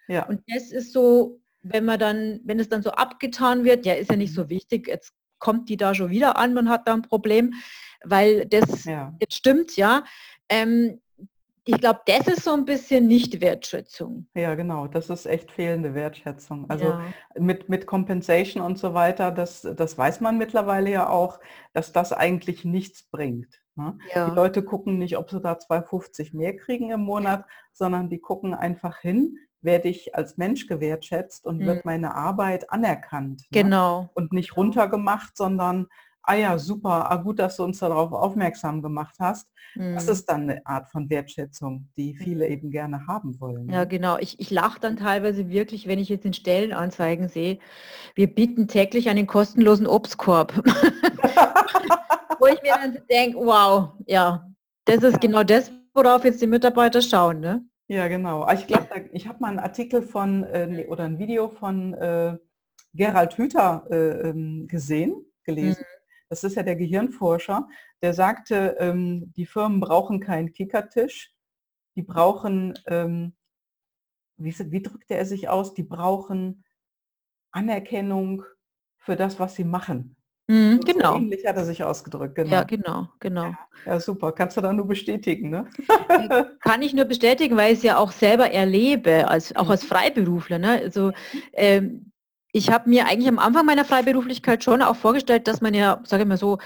ja. Und das ist so, wenn man dann, wenn es dann so abgetan wird, ja, ist ja nicht so mhm. wichtig, jetzt kommt die da schon wieder an, man hat da ein Problem, weil das ja. jetzt stimmt, ja. Ähm, ich glaube, das ist so ein bisschen nicht Wertschätzung. Ja, genau, das ist echt fehlende Wertschätzung. Also ja. mit, mit Compensation und so weiter, das, das weiß man mittlerweile ja auch, dass das eigentlich nichts bringt. Ne? Ja. Die Leute gucken nicht, ob sie da 2,50 mehr kriegen im Monat, sondern die gucken einfach hin, werde ich als Mensch gewertschätzt und mhm. wird meine Arbeit anerkannt. Ne? Genau. Und nicht runtergemacht, sondern ah ja, super, ah, gut, dass du uns darauf aufmerksam gemacht hast. Mhm. Das ist dann eine Art von Wertschätzung, die viele eben gerne haben wollen. Ja, ne? genau. Ich, ich lache dann teilweise wirklich, wenn ich jetzt in Stellenanzeigen sehe, wir bieten täglich einen kostenlosen Obstkorb. Wo ich mir dann denke, wow, ja, das ist genau das, worauf jetzt die Mitarbeiter schauen, ne? Ja, genau. Ah, ich glaube, ich habe mal einen Artikel von äh, oder ein Video von äh, Gerald Hüther äh, ähm, gesehen, gelesen. Mhm. Das ist ja der Gehirnforscher, der sagte, ähm, die Firmen brauchen keinen Kickertisch, die brauchen, ähm, wie, wie drückte er sich aus, die brauchen Anerkennung für das, was sie machen. Mhm, genau. Ähnlich hat er sich ausgedrückt, genau. Ja, genau, genau. Ja, ja super. Kannst du da nur bestätigen, ne? Kann ich nur bestätigen, weil ich es ja auch selber erlebe, als, auch als mhm. Freiberufler. Ne? Also ähm, ich habe mir eigentlich am Anfang meiner Freiberuflichkeit schon auch vorgestellt, dass man ja, sage ich mal so,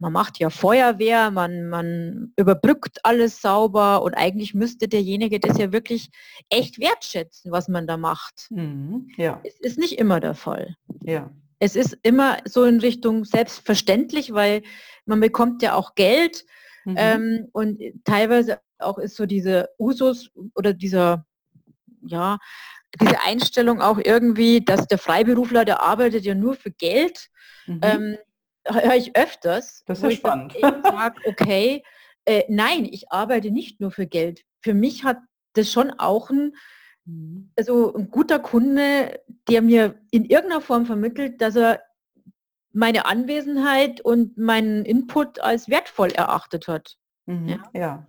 man macht ja Feuerwehr, man, man überbrückt alles sauber und eigentlich müsste derjenige das ja wirklich echt wertschätzen, was man da macht. Mhm, ja. Es ist nicht immer der Fall. Ja es ist immer so in Richtung selbstverständlich, weil man bekommt ja auch Geld mhm. ähm, und teilweise auch ist so diese Usus oder dieser, ja, diese Einstellung auch irgendwie, dass der Freiberufler, der arbeitet ja nur für Geld, mhm. ähm, höre ich öfters. Das ist spannend. Ich sage, okay, äh, nein, ich arbeite nicht nur für Geld. Für mich hat das schon auch ein Mhm. Also ein guter Kunde, der mir in irgendeiner Form vermittelt, dass er meine Anwesenheit und meinen Input als wertvoll erachtet hat. Mhm. Ja. ja.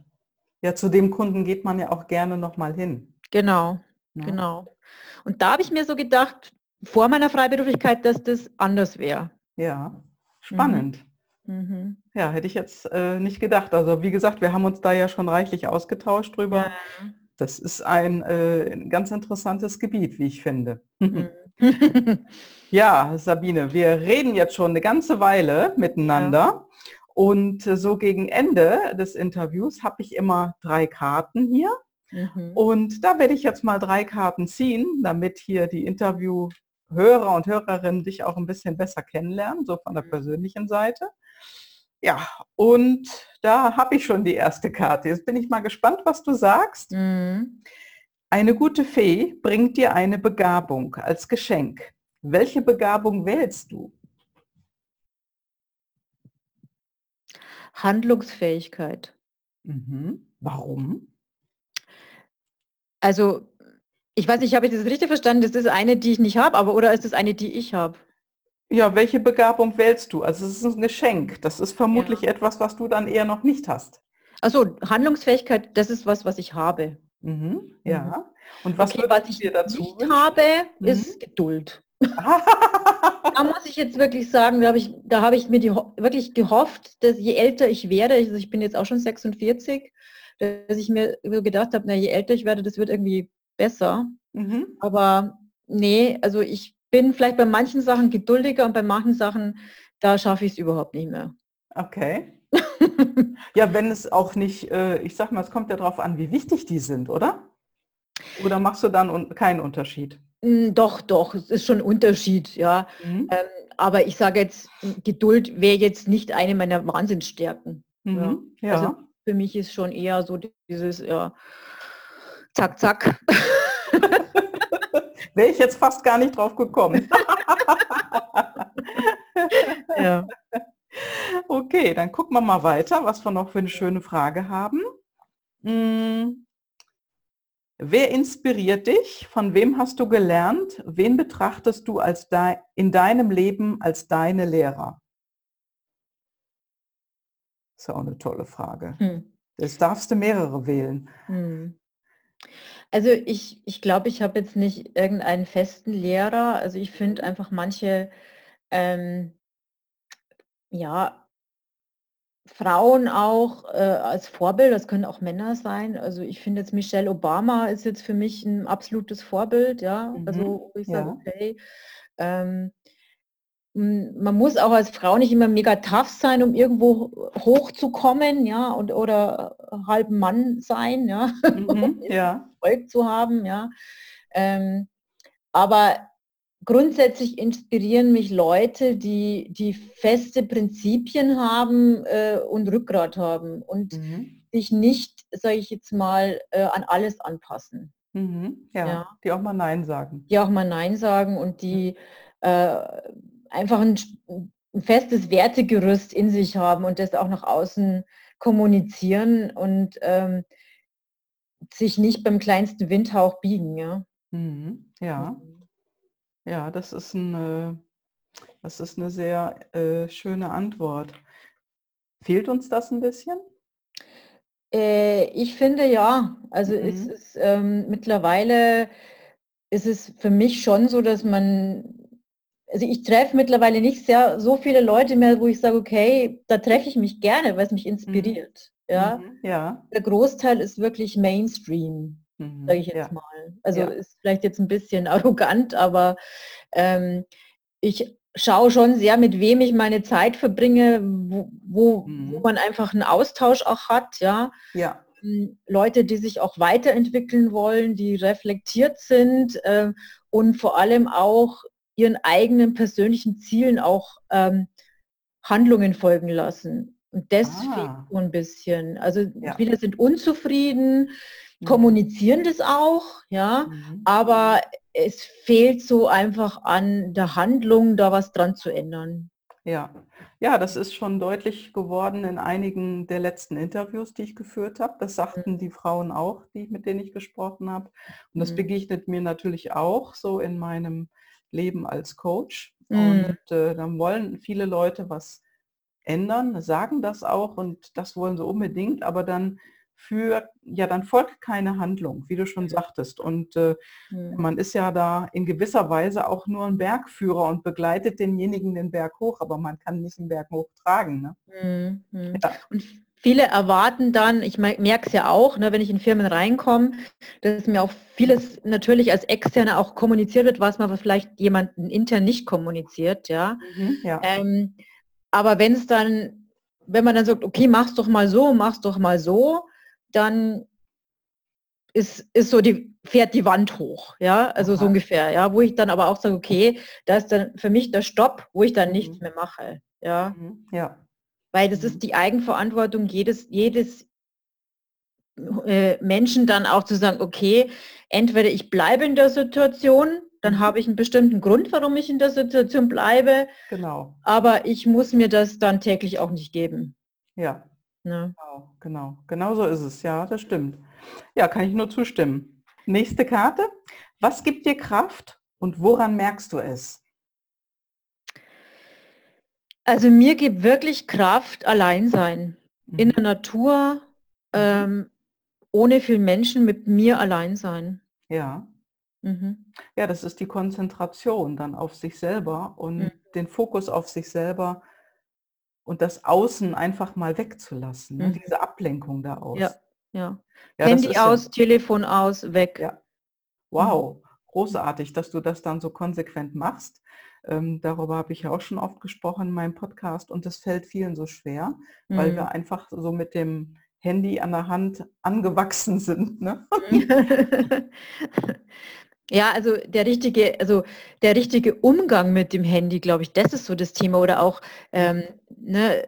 ja. zu dem Kunden geht man ja auch gerne nochmal hin. Genau, ja. genau. Und da habe ich mir so gedacht, vor meiner Freiberuflichkeit, dass das anders wäre. Ja, spannend. Mhm. mhm. Ja, hätte ich jetzt äh, nicht gedacht. Also wie gesagt, wir haben uns da ja schon reichlich ausgetauscht drüber. Ja. Das ist ein, äh, ganz interessantes Gebiet, wie ich finde. Mhm. ja, Sabine, wir reden jetzt schon eine ganze Weile miteinander. Ja. Und äh, so gegen Ende des Interviews habe ich immer drei Karten hier. Mhm. Und da werde ich jetzt mal drei Karten ziehen, damit hier die Interviewhörer und Hörerinnen dich auch ein bisschen besser kennenlernen, so von der mhm. persönlichen Seite. Ja, und da habe ich schon die erste Karte. Jetzt bin ich mal gespannt, was du sagst. Mhm. Eine gute Fee bringt dir eine Begabung als Geschenk. Welche Begabung wählst du? Handlungsfähigkeit. Mhm. Warum? Also, ich weiß nicht, habe ich das richtig verstanden? Das ist eine, die ich nicht habe, aber oder ist das eine, die ich habe? Ja, welche Begabung wählst du? Also es ist ein Geschenk. Das ist vermutlich ja. etwas, was du dann eher noch nicht hast. Also Handlungsfähigkeit, das ist was, was ich habe. Mhm, ja. Mhm. Und was, okay, was ich dir dazu nicht habe, mhm. ist Geduld. da muss ich jetzt wirklich sagen, da habe ich, da habe ich mir die, wirklich gehofft, dass je älter ich werde, also ich bin jetzt auch schon 46, dass ich mir gedacht habe, na, je älter ich werde, das wird irgendwie besser. Mhm. Aber nee, also ich bin vielleicht bei manchen Sachen geduldiger und bei manchen Sachen, da schaffe ich es überhaupt nicht mehr. Okay. ja, wenn es auch nicht, äh, ich sag mal, es kommt ja darauf an, wie wichtig die sind, oder? Oder machst du dann keinen Unterschied? Hm, doch, doch, es ist schon ein Unterschied, ja. Mhm. Ähm, aber ich sage jetzt, Geduld wäre jetzt nicht eine meiner Wahnsinnsstärken. Mhm. Ja. ja. Also für mich ist schon eher so dieses, ja, zack, zack. Wäre ich jetzt fast gar nicht drauf gekommen. ja. Okay, dann gucken wir mal weiter, was wir noch für eine schöne Frage haben. Hm. Wer inspiriert dich? Von wem hast du gelernt? Wen betrachtest du als de in deinem Leben als deine Lehrer? Das ist auch eine tolle Frage. Hm. Darfst du mehrere wählen. Hm. Also ich, ich glaube, ich habe jetzt nicht irgendeinen festen Lehrer. Also ich finde einfach manche, ähm, ja, Frauen auch äh, als Vorbild, das können auch Männer sein. Also ich finde jetzt Michelle Obama ist jetzt für mich ein absolutes Vorbild, ja. Also mhm, ich sage, ja. okay, ähm, man muss auch als Frau nicht immer mega tough sein, um irgendwo hochzukommen, ja, und oder halb Mann sein, ja, mhm, ja. Erfolg zu haben, ja. Ähm, aber grundsätzlich inspirieren mich Leute, die, die feste Prinzipien haben äh, und Rückgrat haben und mhm. sich nicht, sage ich jetzt mal, äh, an alles anpassen. Mhm, ja, ja, die auch mal Nein sagen. Die auch mal Nein sagen und die äh, einfach ein, ein festes Wertegerüst in sich haben und das auch nach außen kommunizieren und ähm, sich nicht beim kleinsten Windhauch biegen. Ja, mhm. ja. ja das, ist ein, äh, das ist eine sehr äh, schöne Antwort. Fehlt uns das ein bisschen? Äh, ich finde ja. Also mhm. es ist ähm, mittlerweile ist es für mich schon so, dass man also ich treffe mittlerweile nicht sehr so viele Leute mehr, wo ich sage, okay, da treffe ich mich gerne, weil es mich inspiriert. Mhm. Ja? Mhm. ja. Der Großteil ist wirklich Mainstream, mhm. sage ich jetzt ja. mal. Also ja. ist vielleicht jetzt ein bisschen arrogant, aber ähm, ich schaue schon sehr, mit wem ich meine Zeit verbringe, wo, wo, mhm. wo man einfach einen Austausch auch hat, ja. Ja. Ähm, Leute, die sich auch weiterentwickeln wollen, die reflektiert sind äh, und vor allem auch ihren eigenen persönlichen Zielen auch ähm, Handlungen folgen lassen. Und das ah. fehlt so ein bisschen. Also ja. viele sind unzufrieden, mhm. kommunizieren das auch, ja, mhm. aber es fehlt so einfach an der Handlung, da was dran zu ändern. Ja. ja, das ist schon deutlich geworden in einigen der letzten Interviews, die ich geführt habe. Das sagten mhm. die Frauen auch, die, mit denen ich gesprochen habe. Und das mhm. begegnet mir natürlich auch so in meinem Leben als Coach. Mhm. Und äh, dann wollen viele Leute was ändern, sagen das auch und das wollen sie unbedingt, aber dann für, ja, dann folgt keine Handlung, wie du schon sagtest. Und äh, mhm. man ist ja da in gewisser Weise auch nur ein Bergführer und begleitet denjenigen den Berg hoch, aber man kann nicht den Berg hochtragen. Ne? Mhm. mhm. Ja. Und viele erwarten dann, ich merke es ja auch, ne, wenn ich in Firmen reinkomme, dass mir auch vieles natürlich als Externe auch kommuniziert wird, was man vielleicht jemanden intern nicht kommuniziert, ja. Mhm, ja. Ähm, aber wenn es dann, wenn man dann sagt, okay, mach's doch mal so, mach's doch mal so, dann ist, ist so die, fährt die Wand hoch, ja, also Aha. so ungefähr, ja, wo ich dann aber auch sage, okay, da ist dann für mich der Stopp, wo ich dann mhm. nichts mehr mache, ja. Mhm. Ja. Weil das ist mhm. die Eigenverantwortung jedes, jedes äh, Menschen dann auch zu sagen, okay, entweder ich bleibe in der Situation, dann mhm. habe ich einen bestimmten Grund, warum ich in der Situation bleibe. Genau. Aber ich muss mir das dann täglich auch nicht geben. Ja. Ne? Genau, genau. Genau so ist es. Ja, das stimmt. Ja, kann ich nur zustimmen. Nächste Karte. Was gibt dir Kraft und woran merkst du es? Also mir gibt wirklich Kraft allein sein. Mhm. In der Natur, mhm. ähm, ohne viel Menschen, mit mir allein sein. Ja. Mhm. Ja, das ist die Konzentration dann auf sich selber und mhm. den Fokus auf sich selber und das Außen einfach mal wegzulassen, ne? Mhm. diese Ablenkung da aus. Ja, ja. ja Handy aus, ja, Telefon aus, weg. Ja. Wow, mhm. großartig, dass du das dann so konsequent machst. Ähm, darüber habe ich ja auch schon oft gesprochen in meinem Podcast und das fällt vielen so schwer, weil wir mhm. einfach so mit dem Handy an der Hand angewachsen sind. Ne? Ja, also der richtige, also der richtige Umgang mit dem Handy, glaube ich, das ist so das Thema. Oder auch, ähm, ne,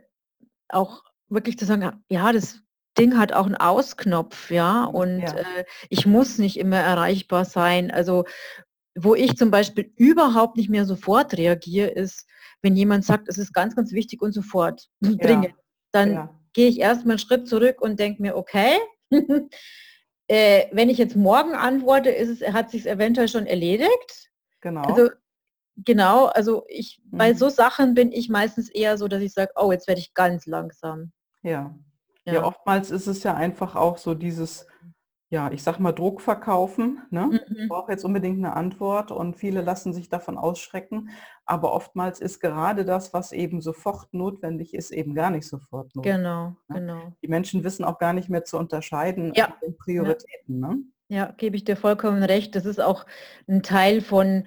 auch wirklich zu sagen, ja, das Ding hat auch einen Ausknopf, ja, und ja. Äh, ich muss nicht immer erreichbar sein. Also wo ich zum Beispiel überhaupt nicht mehr sofort reagiere, ist, wenn jemand sagt, es ist ganz, ganz wichtig und sofort ja. dringend. Dann ja. gehe ich erstmal einen Schritt zurück und denke mir, okay, äh, wenn ich jetzt morgen antworte, ist es, hat sich eventuell schon erledigt. Genau. Also, genau, also ich, mhm. bei so Sachen bin ich meistens eher so, dass ich sage, oh, jetzt werde ich ganz langsam. Ja. ja. ja. oftmals ist es ja einfach auch so dieses, ja, ich sag mal Druck verkaufen. Ne? Mhm. Ich brauche jetzt unbedingt eine Antwort und viele lassen sich davon ausschrecken. Aber oftmals ist gerade das, was eben sofort notwendig ist, eben gar nicht sofort notwendig. Genau, ne? genau. Die Menschen wissen auch gar nicht mehr zu unterscheiden ja. den Prioritäten. Ja. Ne? ja, gebe ich dir vollkommen recht. Das ist auch ein Teil von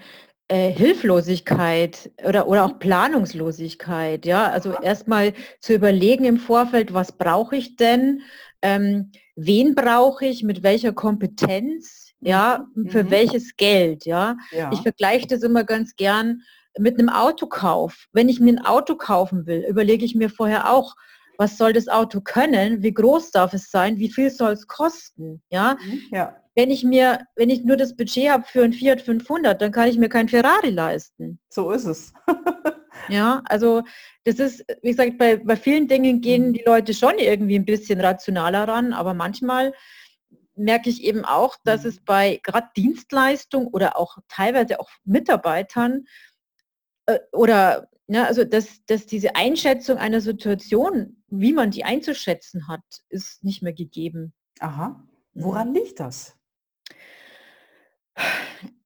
äh, Hilflosigkeit oder, oder auch Planungslosigkeit. Ja, also erstmal zu überlegen im Vorfeld, was brauche ich denn? ähm, wen brauche ich, mit welcher Kompetenz, ja, für mhm. welches Geld, ja? ja. Ich vergleiche das immer ganz gern mit einem Autokauf. Wenn ich mir ein Auto kaufen will, überlege ich mir vorher auch, was soll das Auto können, wie groß darf es sein, wie viel soll es kosten, ja? Mhm. ja. Wenn ich mir, wenn ich nur das Budget habe für ein Fiat 500, dann kann ich mir kein Ferrari leisten. So ist es. ja, also das ist, wie gesagt, bei, bei vielen Dingen gehen mhm. die Leute schon irgendwie ein bisschen rationaler ran, aber manchmal merke ich eben auch, dass mhm. es bei gerade Dienstleistung oder auch teilweise auch Mitarbeitern äh, oder ja, also dass, dass diese Einschätzung einer Situation, wie man die einzuschätzen hat, ist nicht mehr gegeben. Aha. Woran mhm. liegt das?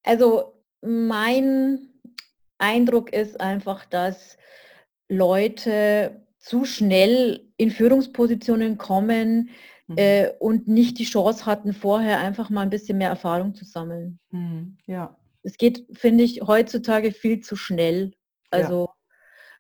Also mein Eindruck ist einfach, dass Leute zu schnell in Führungspositionen kommen mhm. äh, und nicht die Chance hatten, vorher einfach mal ein bisschen mehr Erfahrung zu sammeln. Mhm. Ja. Es geht, finde ich, heutzutage viel zu schnell. Also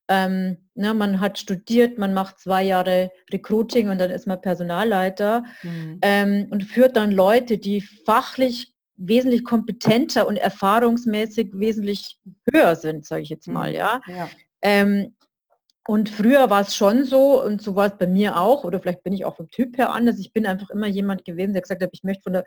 ja. ähm, ne, man hat studiert, man macht zwei Jahre Recruiting und dann ist man Personalleiter mhm. ähm, und führt dann Leute, die fachlich wesentlich kompetenter und erfahrungsmäßig wesentlich höher sind, sage ich jetzt mal, mhm. ja. ja. Ähm, und früher war es schon so, und so war es bei mir auch, oder vielleicht bin ich auch vom Typ her anders, ich bin einfach immer jemand gewesen, der gesagt hat, ich möchte von der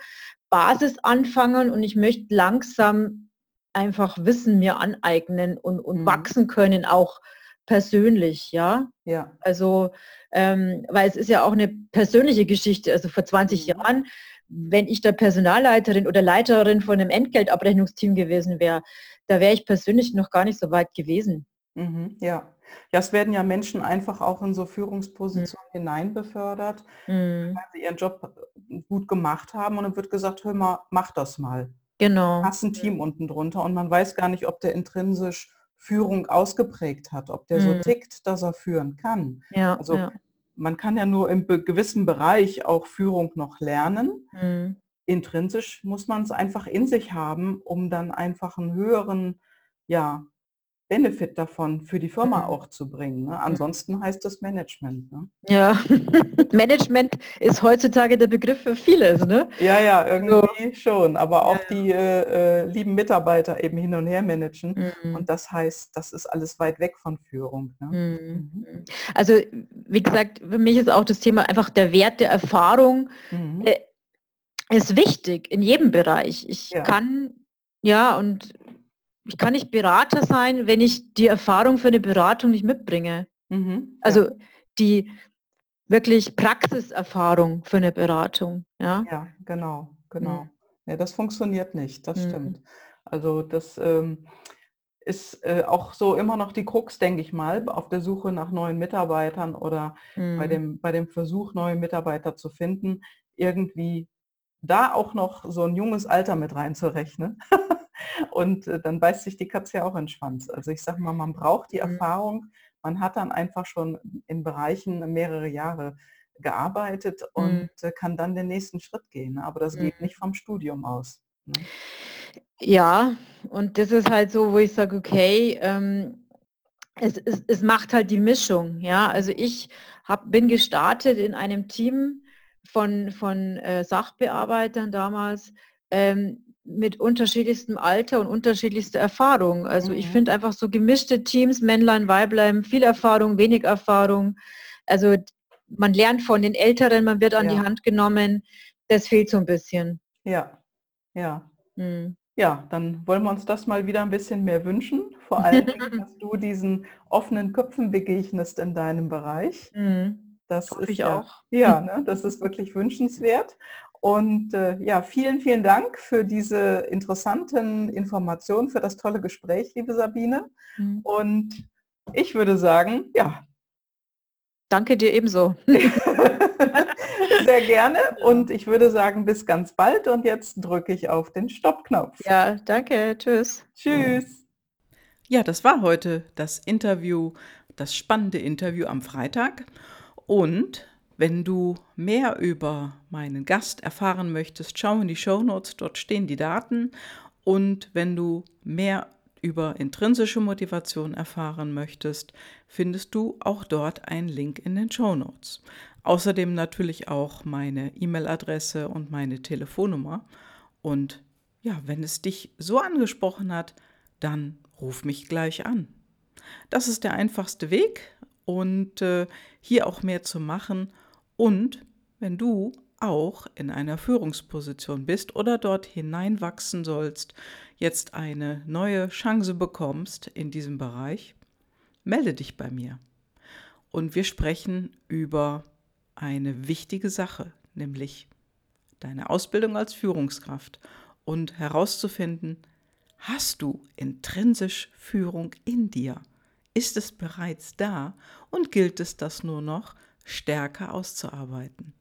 Basis anfangen und ich möchte langsam einfach Wissen mir aneignen und, und mhm. wachsen können, auch persönlich, ja. Ja. Also, ähm, weil es ist ja auch eine persönliche Geschichte. Also vor 20 mhm. Jahren wenn ich der Personalleiterin oder Leiterin von einem Entgeltabrechnungsteam gewesen wäre, da wäre ich persönlich noch gar nicht so weit gewesen. Mhm, ja. Ja, es werden ja Menschen einfach auch in so Führungspositionen mhm. hinein befördert, mhm. weil sie ihren Job äh, gut gemacht haben und dann wird gesagt, hör mal, mach das mal. Genau. Hast ein Team unten drunter und man weiß gar nicht, ob der intrinsisch Führung ausgeprägt hat, ob der so mhm. tickt, dass er führen kann. Ja, also ja man kann ja nur im gewissen Bereich auch Führung noch lernen. Mhm. Intrinsisch muss man es einfach in sich haben, um dann einfach einen höheren ja, Benefit davon für die Firma mhm. auch zu bringen. Ne? Ansonsten heißt das Management. Ne? Ja, Management ist heutzutage der Begriff für vieles. Ne? Ja, ja, irgendwie so. schon. Aber auch ja. die äh, äh, lieben Mitarbeiter eben hin und her managen. Mhm. Und das heißt, das ist alles weit weg von Führung. Ne? Mhm. mhm. Also wie gesagt, für mich ist auch das Thema einfach der Wert der Erfahrung mhm. äh, ist wichtig in jedem Bereich. Ich ja. kann ja, und ich kann nicht Berater sein, wenn ich die Erfahrung für eine Beratung nicht mitbringe. Mhm, also ja. die wirklich Praxiserfahrung für eine Beratung. Ja, ja genau, genau. Mhm. Ja, das funktioniert nicht, das mhm. stimmt. Also das ähm, ist äh, auch so immer noch die Krux, denke ich mal, auf der Suche nach neuen Mitarbeitern oder bei, mhm. dem, bei dem Versuch, neue Mitarbeiter zu finden, irgendwie da auch noch so ein junges Alter mit reinzurechnen. Und äh, dann beißt sich die Katze ja auch in den Schwanz. Also ich sage mal, man braucht die mhm. Erfahrung. Man hat dann einfach schon in Bereichen mehrere Jahre gearbeitet und mhm. kann dann den nächsten Schritt gehen. Aber das mhm. geht nicht vom Studium aus. Ne? Ja, und das ist halt so, wo ich sage, okay, ähm, es, es, es macht halt die Mischung. Ja, also ich hab, bin gestartet in einem Team von, von äh, Sachbearbeitern damals, ähm, mit unterschiedlichstem Alter und unterschiedlichster Erfahrung. Also mhm. ich finde einfach so gemischte Teams, Männlein, Weiblein, viel Erfahrung, wenig Erfahrung. Also man lernt von den Älteren, man wird an ja. die Hand genommen. Das fehlt so ein bisschen. Ja, ja. Mhm. Ja, dann wollen wir uns das mal wieder ein bisschen mehr wünschen. Vor allem, dass du diesen offenen Köpfen begegnest in deinem Bereich. Mhm. Das Hoffe ist ich ja, auch. Ja, ne, das ist wirklich wünschenswert. Und äh, ja, vielen, vielen Dank für diese interessanten Informationen, für das tolle Gespräch, liebe Sabine. Mhm. Und ich würde sagen, ja. Danke dir ebenso. Sehr gerne. Und ich würde sagen, bis ganz bald. Und jetzt drücke ich auf den Stoppknopf. Ja, danke. Tschüss. Tschüss. Ja, das war heute das Interview, das spannende Interview am Freitag. Und wenn du mehr über meinen Gast erfahren möchtest, schau in die Show Notes, dort stehen die Daten. Und wenn du mehr über intrinsische Motivation erfahren möchtest, findest du auch dort einen Link in den Show Notes. Außerdem natürlich auch meine E-Mail-Adresse und meine Telefonnummer. Und ja, wenn es dich so angesprochen hat, dann ruf mich gleich an. Das ist der einfachste Weg und äh, hier auch mehr zu machen und wenn du auch in einer Führungsposition bist oder dort hineinwachsen sollst, jetzt eine neue Chance bekommst in diesem Bereich, melde dich bei mir. Und wir sprechen über eine wichtige Sache, nämlich deine Ausbildung als Führungskraft und herauszufinden, hast du intrinsisch Führung in dir? Ist es bereits da und gilt es das nur noch stärker auszuarbeiten?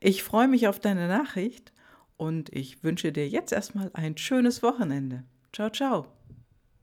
Ich freue mich auf deine Nachricht und ich wünsche dir jetzt erstmal ein schönes Wochenende. Ciao, ciao.